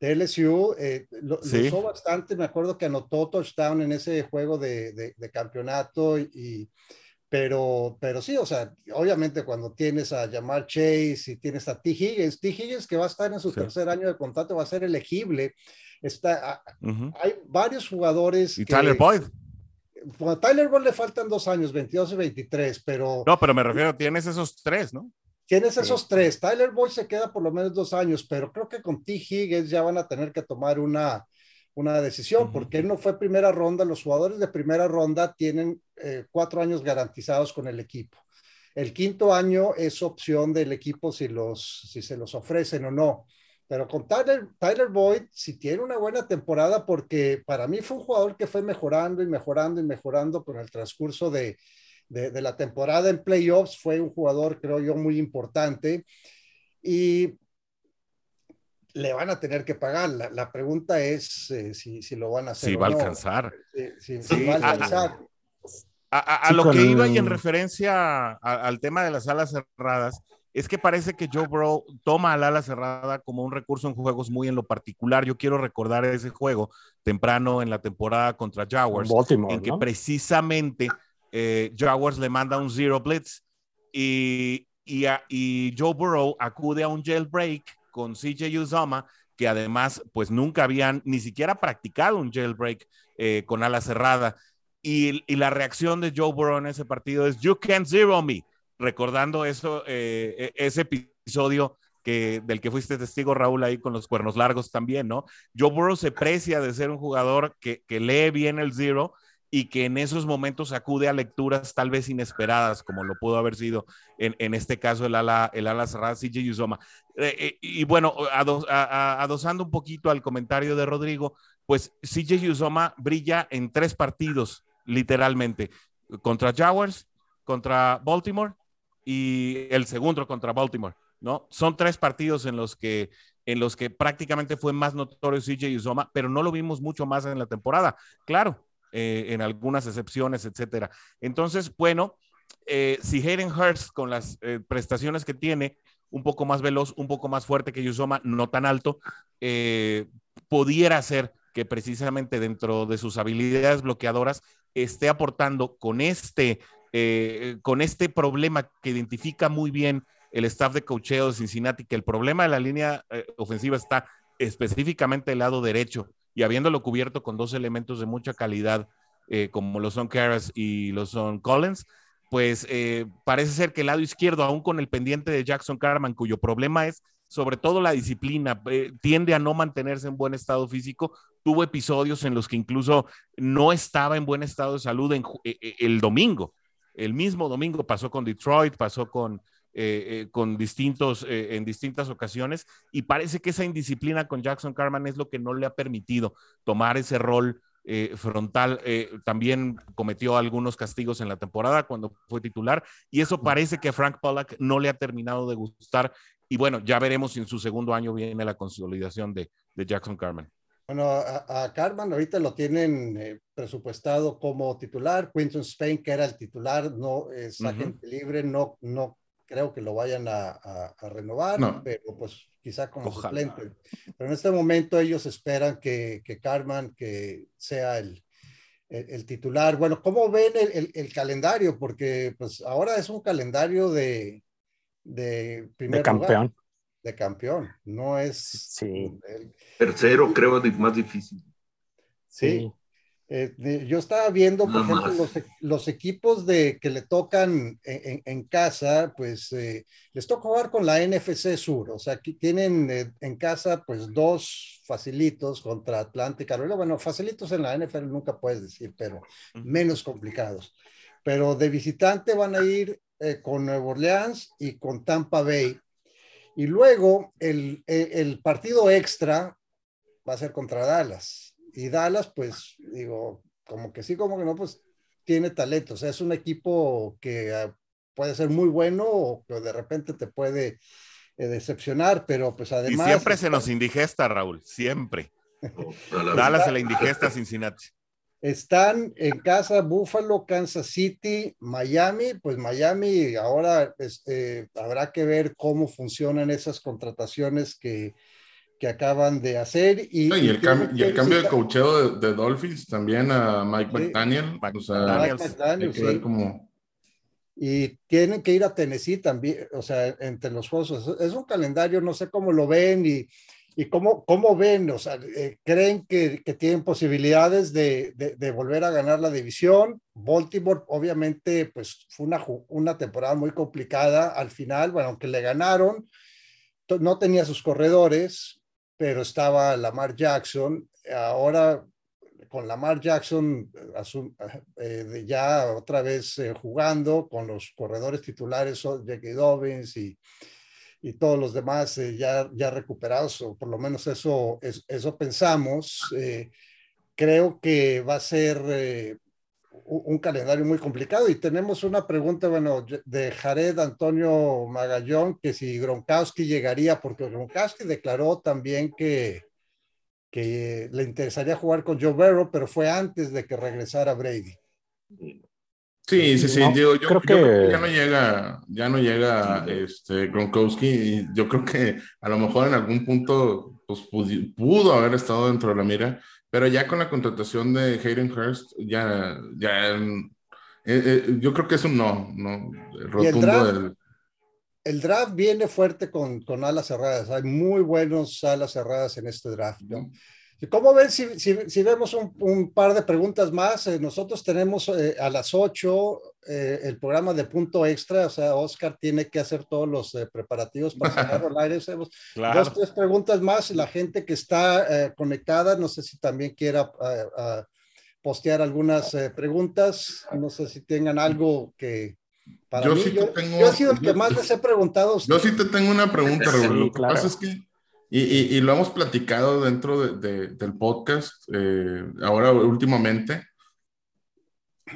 de LSU, eh, lo, usó bastante, me acuerdo que anotó touchdown en ese juego de, de, campeonato, y, pero, pero sí, o sea, obviamente cuando tienes a Jamar Chase y tienes a T. Higgins, T. Higgins que va a estar en su tercer año de contrato va a ser elegible, está, hay varios jugadores. Y Tyler Boyd. a Tyler Boyd le faltan dos años, 22 y 23, pero... No, pero me refiero, tienes esos tres, ¿no? Tienes esos tres. Tyler Boyd se queda por lo menos dos años, pero creo que con T. Higgins ya van a tener que tomar una, una decisión, porque él no fue primera ronda. Los jugadores de primera ronda tienen eh, cuatro años garantizados con el equipo. El quinto año es opción del equipo si, los, si se los ofrecen o no. Pero con Tyler, Tyler Boyd, si tiene una buena temporada, porque para mí fue un jugador que fue mejorando y mejorando y mejorando con el transcurso de, de, la temporada en playoffs, fue un jugador, creo yo, muy importante. Y le van a tener que pagar. La, pregunta es eh, si, si, lo van a hacer. Si va a alcanzar. Si, va a alcanzar. A, lo que iba y en referencia al tema de las alas cerradas, es que parece que Joe Bro toma al ala cerrada como un recurso en juegos muy en lo particular. Yo quiero recordar ese juego temprano en la temporada contra Jaguars, en que precisamente eh, Jaguars le manda un zero blitz y, Joe Burrow acude a un jailbreak con CJ Uzoma, que además pues nunca habían ni siquiera practicado un jailbreak eh, con ala cerrada. Y, la reacción de Joe Burrow en ese partido es, You can't zero me, recordando eso, eh, e, ese episodio que, del que fuiste testigo, Raúl, ahí con los cuernos largos también, ¿no? Joe Burrow se precia de ser un jugador que lee bien el zero y que en esos momentos acude a lecturas tal vez inesperadas, como lo pudo haber sido en, este caso el ala, el ala cerrada CJ Uzoma. Eh, eh, y bueno, adosando un poquito al comentario de Rodrigo, pues CJ Uzoma brilla en tres partidos, literalmente, contra Jaguars, contra Baltimore y el segundo contra Baltimore, ¿no? Son tres partidos en los que en los que prácticamente fue más notorio CJ Uzoma, pero no lo vimos mucho más en la temporada. Claro, eh, en algunas excepciones, etcétera. Entonces, bueno, eh, si Hayden Hurst con las eh, prestaciones que tiene, un poco más veloz, un poco más fuerte que Yusoma, no tan alto, pudiera ser que precisamente dentro de sus habilidades bloqueadoras esté aportando con este, con este problema que identifica muy bien el staff de cocheo de Cincinnati, que el problema de la línea ofensiva está específicamente del lado derecho y habiéndolo cubierto con dos elementos de mucha calidad, eh, como lo son Karras y lo son Collins, pues eh, parece ser que el lado izquierdo, aún con el pendiente de Jackson Carman, cuyo problema es sobre todo la disciplina, eh, tiende a no mantenerse en buen estado físico, tuvo episodios en los que incluso no estaba en buen estado de salud el domingo. El mismo domingo pasó con Detroit, pasó con, eh, eh, con distintos, eh, en distintas ocasiones, y parece que esa indisciplina con Jackson Carman es lo que no le ha permitido tomar ese rol frontal. también cometió algunos castigos en la temporada cuando fue titular, y eso parece que a Frank Pollack no le ha terminado de gustar. Y bueno, ya veremos si en su segundo año viene la consolidación de, de Jackson Carman. Bueno, a, Carman ahorita lo tienen presupuestado como titular. Quinton Spain, que era el titular, no es agente libre, no, no creo que lo vayan a, renovar, pero pues quizá como suplente. Pero en este momento ellos esperan que, que Carman que sea el, el, titular. Bueno, ¿cómo ven el, calendario? Porque pues ahora es un calendario de, de primer de campeón. de campeón, no es sí. tercero, creo, más difícil. Sí. Eh, yo estaba viendo, por ejemplo, los, equipos de, que le tocan en, casa, pues eh, les toca jugar con la NFC Sur, o sea, aquí tienen eh, en casa pues dos facilitos contra Atlanta y Carolina, bueno, facilitos en la NFL nunca puedes decir, pero menos complicados. Pero de visitante van a ir con Nueva Orleans y con Tampa Bay. Y luego el, el partido extra va a ser contra Dallas y Dallas, pues digo, como que sí, como que no, pues tiene talento. O sea, es un equipo que ah, puede ser muy bueno o que de repente te puede eh, decepcionar, pero pues además... Y siempre se nos indigesta, Raúl, siempre. Dallas se la indigesta a Cincinnati. Están en casa Buffalo, Kansas City, Miami. Pues Miami ahora este, habrá que ver cómo funcionan esas contrataciones que, que acaban de hacer. Y, el, y el cambio de cocheo de, Dolphins también a Mike McDaniel. O sea, Mike McDaniel, sí. Y tienen que ir a Tennessee también, o sea, entre los juegos. Es un calendario, no sé cómo lo ven y ¿Y cómo, cómo ven? O sea, eh, ¿creen que, que, tienen posibilidades de, de, volver a ganar la división? Baltimore, obviamente, pues fue una, una temporada muy complicada al final, bueno, aunque le ganaron, no tenía sus corredores, pero estaba Lamar Jackson. Ahora, con Lamar Jackson eh, ya otra vez eh, jugando con los corredores titulares, Jackie Dobbins y y todos los demás eh, ya, ya recuperados, o por lo menos eso, eso pensamos. Creo que va a ser un calendario muy complicado y tenemos una pregunta, bueno, de Jared Antonio Magallón, que si Gronkowski llegaría, porque Gronkowski declaró también que, que le interesaría jugar con Joe Burrow, pero fue antes de que regresara Brady. Sí, sí, sí. yo, creo, que... ya no llega, ya no llega este, Gronkowski. yo creo que a lo mejor en algún punto pues, pudo, haber estado dentro de la mira, pero ya con la contratación de Hayden Hurst, ya, ya eh, eh, yo creo que es un no, no rotundo. El draft, el draft viene fuerte con, con, alas cerradas. Hay muy buenos alas cerradas en este draft, ¿no? ¿Cómo ven si, si, vemos un, par de preguntas más? Eh, nosotros tenemos eh, a las 8 eh, el programa de punto extra, o sea, Oscar tiene que hacer todos los preparativos para sacar al aire. (laughs) Dos, tres preguntas más. La gente que está conectada, no sé si también quiera postear algunas preguntas. No sé si tengan algo que, para yo mí, sí yo, tengo, yo, he sido el que más les he preguntado. Yo sí te tengo una pregunta, Raúl. Lo que pasa es que y, lo hemos platicado dentro del podcast, eh, ahora últimamente.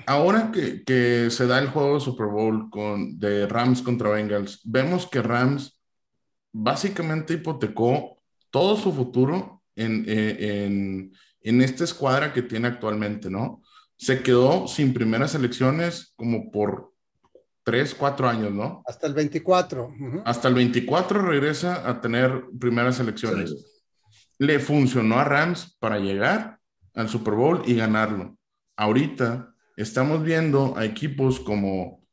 Ahora que, se da el juego de Super Bowl con, de Rams contra Bengals, vemos que Rams básicamente hipotecó todo su futuro en, eh, en, en esta escuadra que tiene actualmente, ¿no? Se quedó sin primeras elecciones como por tres, cuatro años, ¿no? Hasta el 24. Hasta el 24 regresa a tener primeras elecciones. Le funcionó a Rams para llegar al Super Bowl y ganarlo. Ahorita estamos viendo a equipos como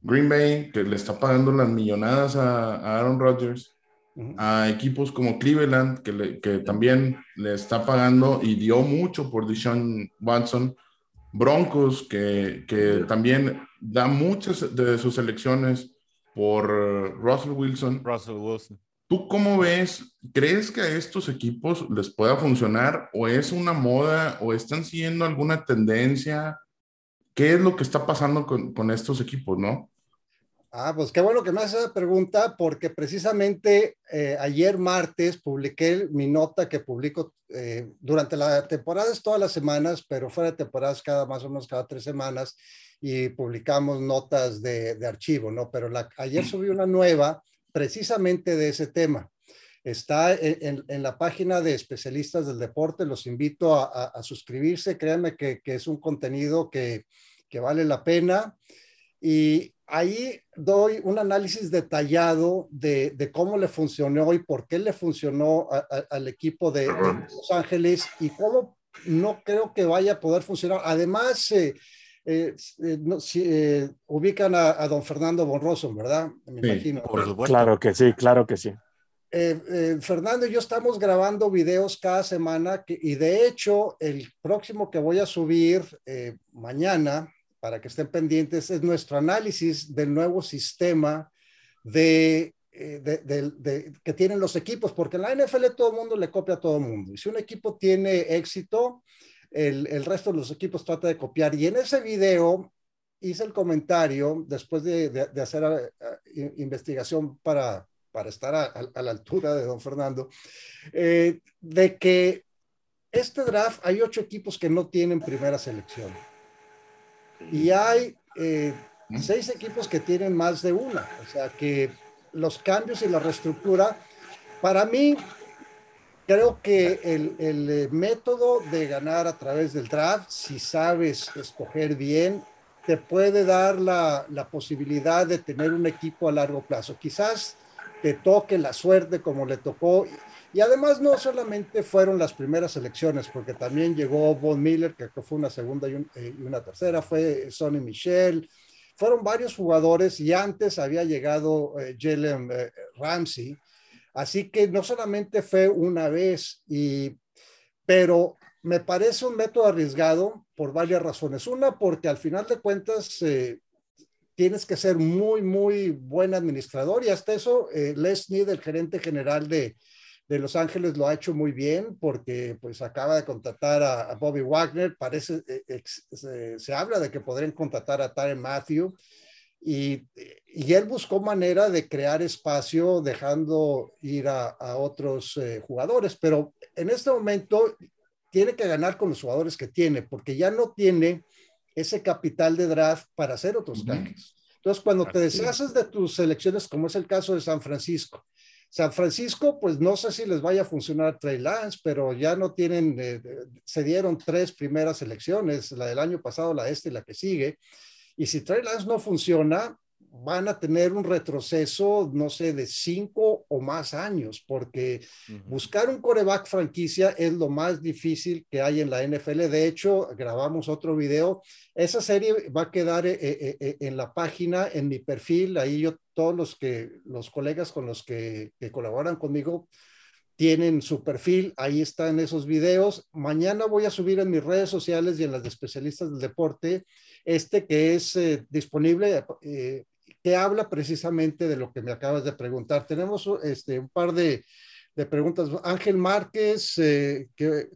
Green Bay, que le está pagando las millonadas a, Aaron Rodgers, a equipos como Cleveland, que, que también le está pagando y dio mucho por Deshaun Watson Broncos, que, que también da muchas de sus elecciones por Russell Wilson. Russell Wilson. ¿Tú cómo ves? ¿Crees que a estos equipos les pueda funcionar o es una moda o están siguiendo alguna tendencia? ¿Qué es lo que está pasando con, con estos equipos, no? Ah, pues qué bueno que me haces esa pregunta, porque precisamente eh, ayer martes publiqué mi nota que publico eh, durante la temporada, es todas las semanas, pero fuera de temporadas cada más o menos cada tres semanas y publicamos notas de, de archivo, ¿no? Pero la, ayer subí una nueva precisamente de ese tema. Está en, en, la página de especialistas del deporte, los invito a, a, suscribirse, créanme que, que, es un contenido que, que vale la pena. Y ahí doy un análisis detallado de, de, cómo le funcionó y por qué le funcionó al equipo de, Los Ángeles y cómo no creo que vaya a poder funcionar. Además, eh, eh, eh, si, ubican a, don Fernando Bonroso, ¿verdad? Me imagino. Por supuesto. Claro que sí, claro que sí. Fernando y yo estamos grabando videos cada semana y de hecho el próximo que voy a subir mañana para que estén pendientes, es nuestro análisis del nuevo sistema de, eh, que tienen los equipos, porque en la NFL todo el mundo le copia a todo el mundo. Y si un equipo tiene éxito, el, el, resto de los equipos trata de copiar. Y en ese video hice el comentario, después de, de hacer eh, investigación para, para estar a, a, la altura de don Fernando, eh, de que este draft hay ocho equipos que no tienen primera selección. Y hay eh, seis equipos que tienen más de una. O sea que los cambios y la reestructura, para mí, creo que el, el, método de ganar a través del draft, si sabes escoger bien, te puede dar la, la, posibilidad de tener un equipo a largo plazo. Quizás te toque la suerte como le tocó. Y además no solamente fueron las primeras elecciones, porque también llegó Von Miller, que fue una segunda y, eh, una tercera, fue Sonny Michel, fueron varios jugadores y antes había llegado eh, Jalen eh, Ramsey. Así que no solamente fue una vez, y, pero me parece un método arriesgado por varias razones. Una, porque al final de cuentas tienes que ser muy, muy buen administrador y hasta eso Les Snead, el gerente general de, de Los Ángeles lo ha hecho muy bien porque pues acaba de contratar a, Bobby Wagner, parece, eh, se, habla de que podrían contratar a Tyron Matthew y, y, él buscó manera de crear espacio dejando ir a, otros eh, jugadores, pero en este momento tiene que ganar con los jugadores que tiene porque ya no tiene ese capital de draft para hacer otros cambios. Entonces, cuando te deshaces de tus selecciones, como es el caso de San Francisco, San Francisco, pues no sé si les vaya a funcionar Trey Lance, pero ya no tienen, eh, se dieron tres primeras elecciones, la del año pasado, la este y la que sigue. Y si Trey Lance no funciona, van a tener un retroceso, no sé, de cinco o más años, porque buscar un coreback franquicia es lo más difícil que hay en la NFL. De hecho, grabamos otro video. Esa serie va a quedar eh, eh, eh, en la página, en mi perfil. Ahí yo, todos los que, los colegas con los que, que colaboran conmigo, tienen su perfil, ahí están esos videos. Mañana voy a subir en mis redes sociales y en las de especialistas del deporte este que es disponible que habla precisamente de lo que me acabas de preguntar. Tenemos este, un par de, de preguntas. Ángel Márquez, eh, que,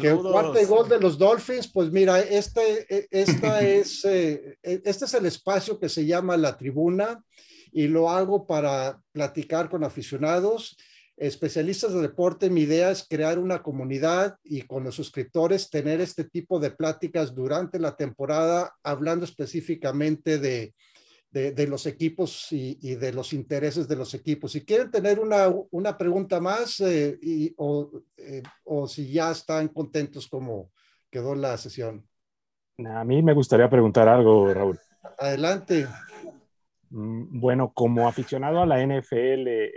que cuarto gol de los Dolphins, pues mira, este, e, esta (laughs) es, eh, e, este es el espacio que se llama La Tribuna y lo hago para platicar con aficionados especialistas de deporte, mi idea es crear una comunidad y con los suscriptores tener este tipo de pláticas durante la temporada, hablando específicamente de, de, los equipos y, de los intereses de los equipos. Si quieren tener una, una pregunta más eh, y, o, eh, o, si ya están contentos como quedó la sesión. A mí me gustaría preguntar algo, Raúl. Adelante. Mm, bueno, como aficionado a la NFL eh,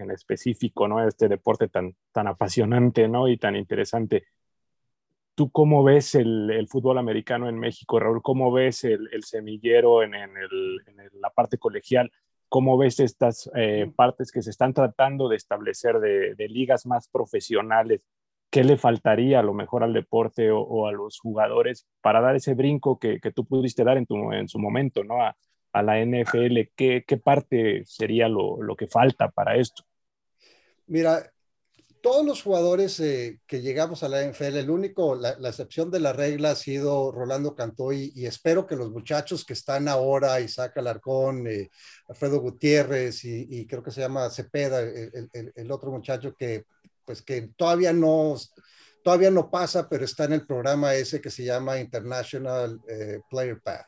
en específico, ¿no? Este deporte tan, tan apasionante, ¿no? Y tan interesante. ¿Tú cómo ves el, fútbol americano en México, Raúl? ¿Cómo ves el, semillero en, la parte colegial? ¿Cómo ves estas eh, partes que se están tratando de establecer de, ligas más profesionales? ¿Qué le faltaría a lo mejor al deporte o, a los jugadores para dar ese brinco que, tú pudiste dar en, tu, en su momento, ¿no? A, la NFL, ¿qué, parte sería lo, lo, que falta para esto? Mira, todos los jugadores eh, que llegamos a la NFL, el único, la, excepción de la regla ha sido Rolando Cantó y, espero que los muchachos que están ahora, Isaac Alarcón, eh, Alfredo Gutiérrez y, creo que se llama Cepeda, el, otro muchacho que pues que todavía no, todavía no pasa, pero está en el programa ese que se llama International eh, Player Path.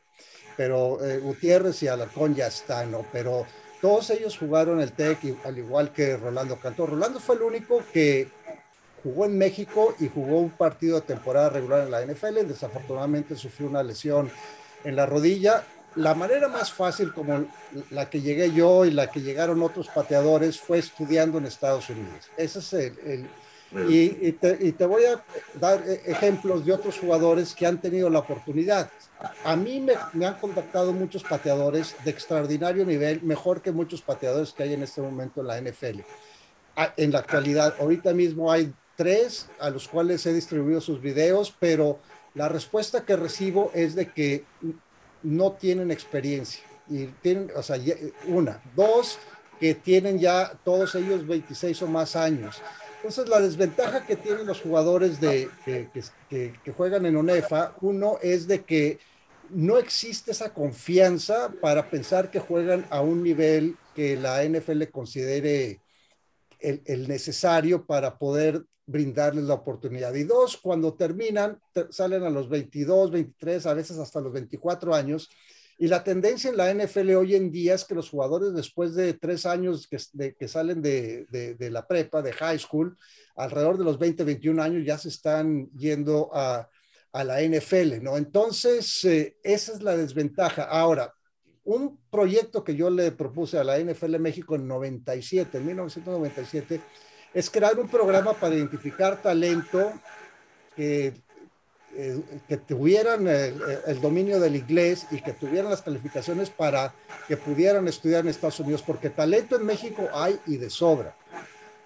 Pero Gutiérrez y Alarcón ya están, ¿no? Pero todos ellos jugaron el TEC, al igual que Rolando Cantó. Rolando fue el único que jugó en México y jugó un partido de temporada regular en la NFL. Desafortunadamente sufrió una lesión en la rodilla. La manera más fácil como la que llegué yo y la que llegaron otros pateadores fue estudiando en Estados Unidos. Ese es el, y, te, voy a dar e, ejemplos de otros jugadores que han tenido la oportunidad. A mí me, han contactado muchos pateadores de extraordinario nivel, mejor que muchos pateadores que hay en este momento en la NFL. Ah, en la actualidad, ahorita mismo hay tres a los cuales he distribuido sus videos, pero la respuesta que recibo es de que no tienen experiencia. Y tienen, o sea, una. Dos, que tienen ya todos ellos 26 o más años entonces, la desventaja que tienen los jugadores de, que, juegan en ONEFA, uno es de que no existe esa confianza para pensar que juegan a un nivel que la NFL considere el, necesario para poder brindarles la oportunidad. Y dos, cuando terminan, salen a los 22, 23, a veces hasta los 24 años. Y la tendencia en la NFL hoy en día es que los jugadores después de tres años que, que salen de, de, la prepa, de high school, alrededor de los 20, 21 años ya se están yendo a, a la NFL, ¿no? Entonces, eh, esa es la desventaja. Ahora, un proyecto que yo le propuse a la NFL México en 97, en 1997, es crear un programa para identificar talento que, eh, que tuvieran el, el, dominio del inglés y que tuvieran las calificaciones para que pudieran estudiar en Estados Unidos, porque talento en México hay y de sobra.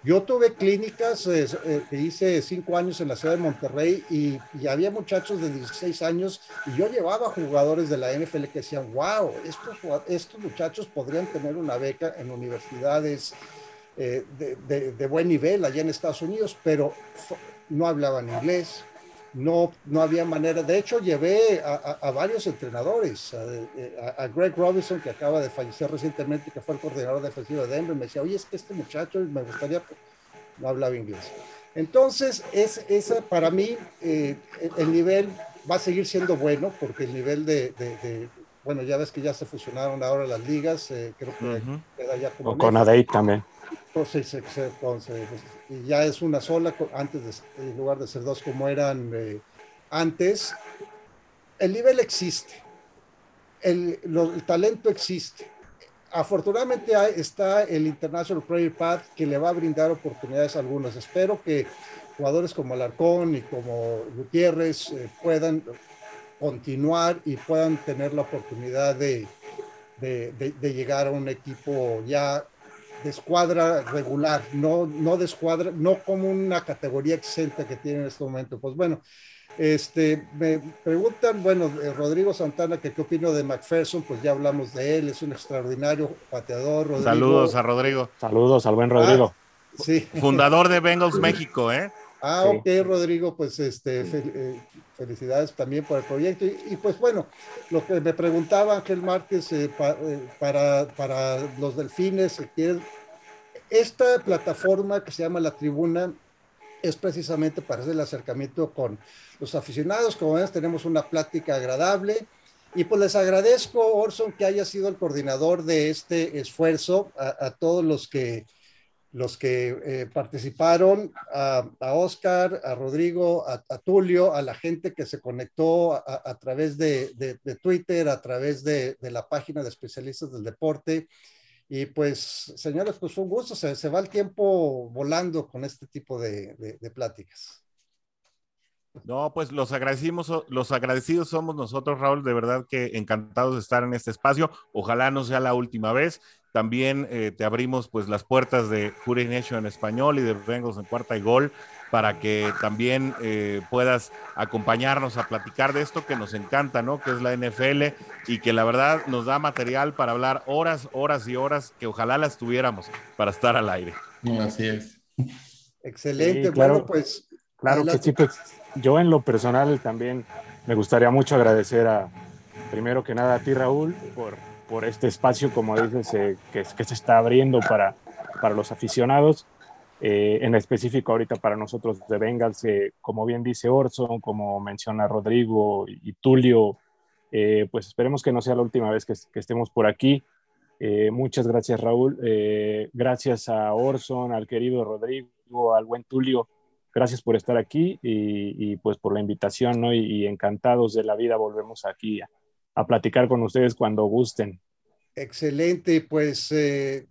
Yo tuve clínicas eh, eh, que hice cinco años en la ciudad de Monterrey y, había muchachos de 16 años y yo llevaba jugadores de la NFL que decían, wow, estos, estos muchachos podrían tener una beca en universidades eh, de, de, buen nivel allá en Estados Unidos, pero no hablaban inglés, no, no había manera. De hecho, llevé a, varios entrenadores, a, Greg Robinson, que acaba de fallecer recientemente, que fue el coordinador defensivo de Denver, me decía, oye, es que este muchacho me gustaría, no hablaba inglés. Entonces, es, esa para mí, eh, el nivel va a seguir siendo bueno, porque el nivel de, bueno, ya ves que ya se fusionaron ahora las ligas, eh, creo que queda ya como... O con Adey también. Entonces, entonces, y ya es una sola, antes de, en lugar de ser dos como eran eh, antes. El nivel existe, el, el talento existe. Afortunadamente está el International Prayer Path que le va a brindar oportunidades a algunos. Espero que jugadores como Alarcón y como Gutiérrez eh, puedan continuar y puedan tener la oportunidad de, de, de, llegar a un equipo ya de escuadra regular, no, no de escuadra, no como una categoría exenta que tiene en este momento. Pues bueno, este, me preguntan, bueno, eh, Rodrigo Santana, que qué opino de McPherson, pues ya hablamos de él, es un extraordinario pateador. Saludos a Rodrigo. Saludos al buen Rodrigo. Ah, sí. Fundador de Bengals México, ¿eh? Ah, ok, Rodrigo, pues este, eh, felicidades también por el proyecto. Y, pues bueno, lo que me preguntaba Ángel Márquez eh, eh, para, para los delfines, esta plataforma que se llama La Tribuna es precisamente para hacer el acercamiento con los aficionados. Como ven, tenemos una plática agradable. Y pues les agradezco, Orson, que haya sido el coordinador de este esfuerzo, a todos los que los que eh, participaron, a, Oscar, a Rodrigo, a, Tulio, a la gente que se conectó a, través de, Twitter, a través de, la página de especialistas del deporte. Y pues, señores, pues un gusto, se, se va el tiempo volando con este tipo de, pláticas. No, pues los agradecimos, los agradecidos somos nosotros, Raúl, de verdad que encantados de estar en este espacio. Ojalá no sea la última vez. También eh, te abrimos pues las puertas de Fury Nation en español y de Bengals en cuarta y gol para que también eh, puedas acompañarnos a platicar de esto que nos encanta, ¿no? Que es la NFL y que la verdad nos da material para hablar horas, horas y horas que ojalá las tuviéramos para estar al aire. Así es. Excelente, claro, pues. Claro que sí, pues yo en lo personal también me gustaría mucho agradecer a, primero que nada a ti Raúl por por este espacio, como dices, eh, que, que, se está abriendo para, para los aficionados. Eh, en específico ahorita para nosotros de Bengals, eh, como bien dice Orson, como menciona Rodrigo y, Tulio, pues esperemos que no sea la última vez que, estemos por aquí. muchas gracias Raúl, gracias a Orson, al querido Rodrigo, al buen Tulio, gracias por estar aquí y, pues por la invitación, ¿no? Y, encantados de la vida volvemos aquí a, a platicar con ustedes cuando gusten. Excelente, pues eh,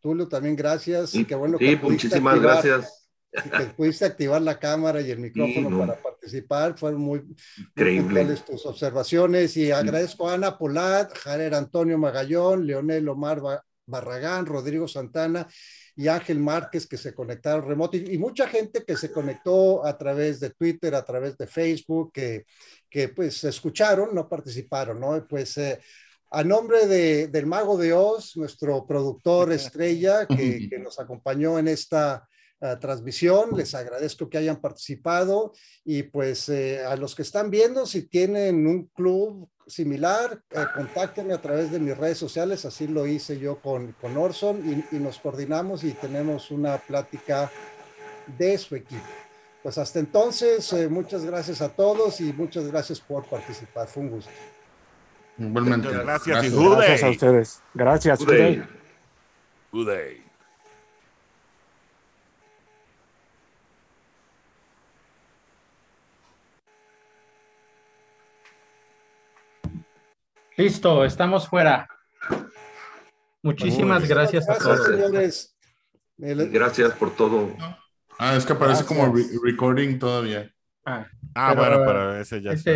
Tulio también gracias. Sí, Qué bueno sí, muchísimas gracias. Que pudiste activar la cámara y el micrófono para participar, fueron muy increíbles tus observaciones y agradezco a Ana Polat, Jared Antonio Magallón, Leonel Omar Barragán, Rodrigo Santana y Ángel Márquez que se conectaron remoto y, mucha gente que se conectó a través de Twitter, a través de Facebook, que, que pues escucharon, no participaron, ¿no? Pues eh, a nombre de, del Mago de Oz, nuestro productor (laughs) estrella que, que nos acompañó en esta uh, transmisión, les agradezco que hayan participado y pues eh, a los que están viendo, si tienen un club similar, eh, contáctenme a través de mis redes sociales, así lo hice yo con, con Orson y, y nos coordinamos y tenemos una plática de su equipo. Pues hasta entonces, eh, muchas gracias a todos y muchas gracias por participar. Fue un gusto. Igualmente. Muchas gracias, gracias. Y gracias a ustedes. Gracias. Good day. Good day. Listo, estamos fuera. Muchísimas gracias, gracias, a todos. Señores. Gracias por todo. Ah, es que aparece como re recording todavía. Ah, ah bueno, pero ese ya este,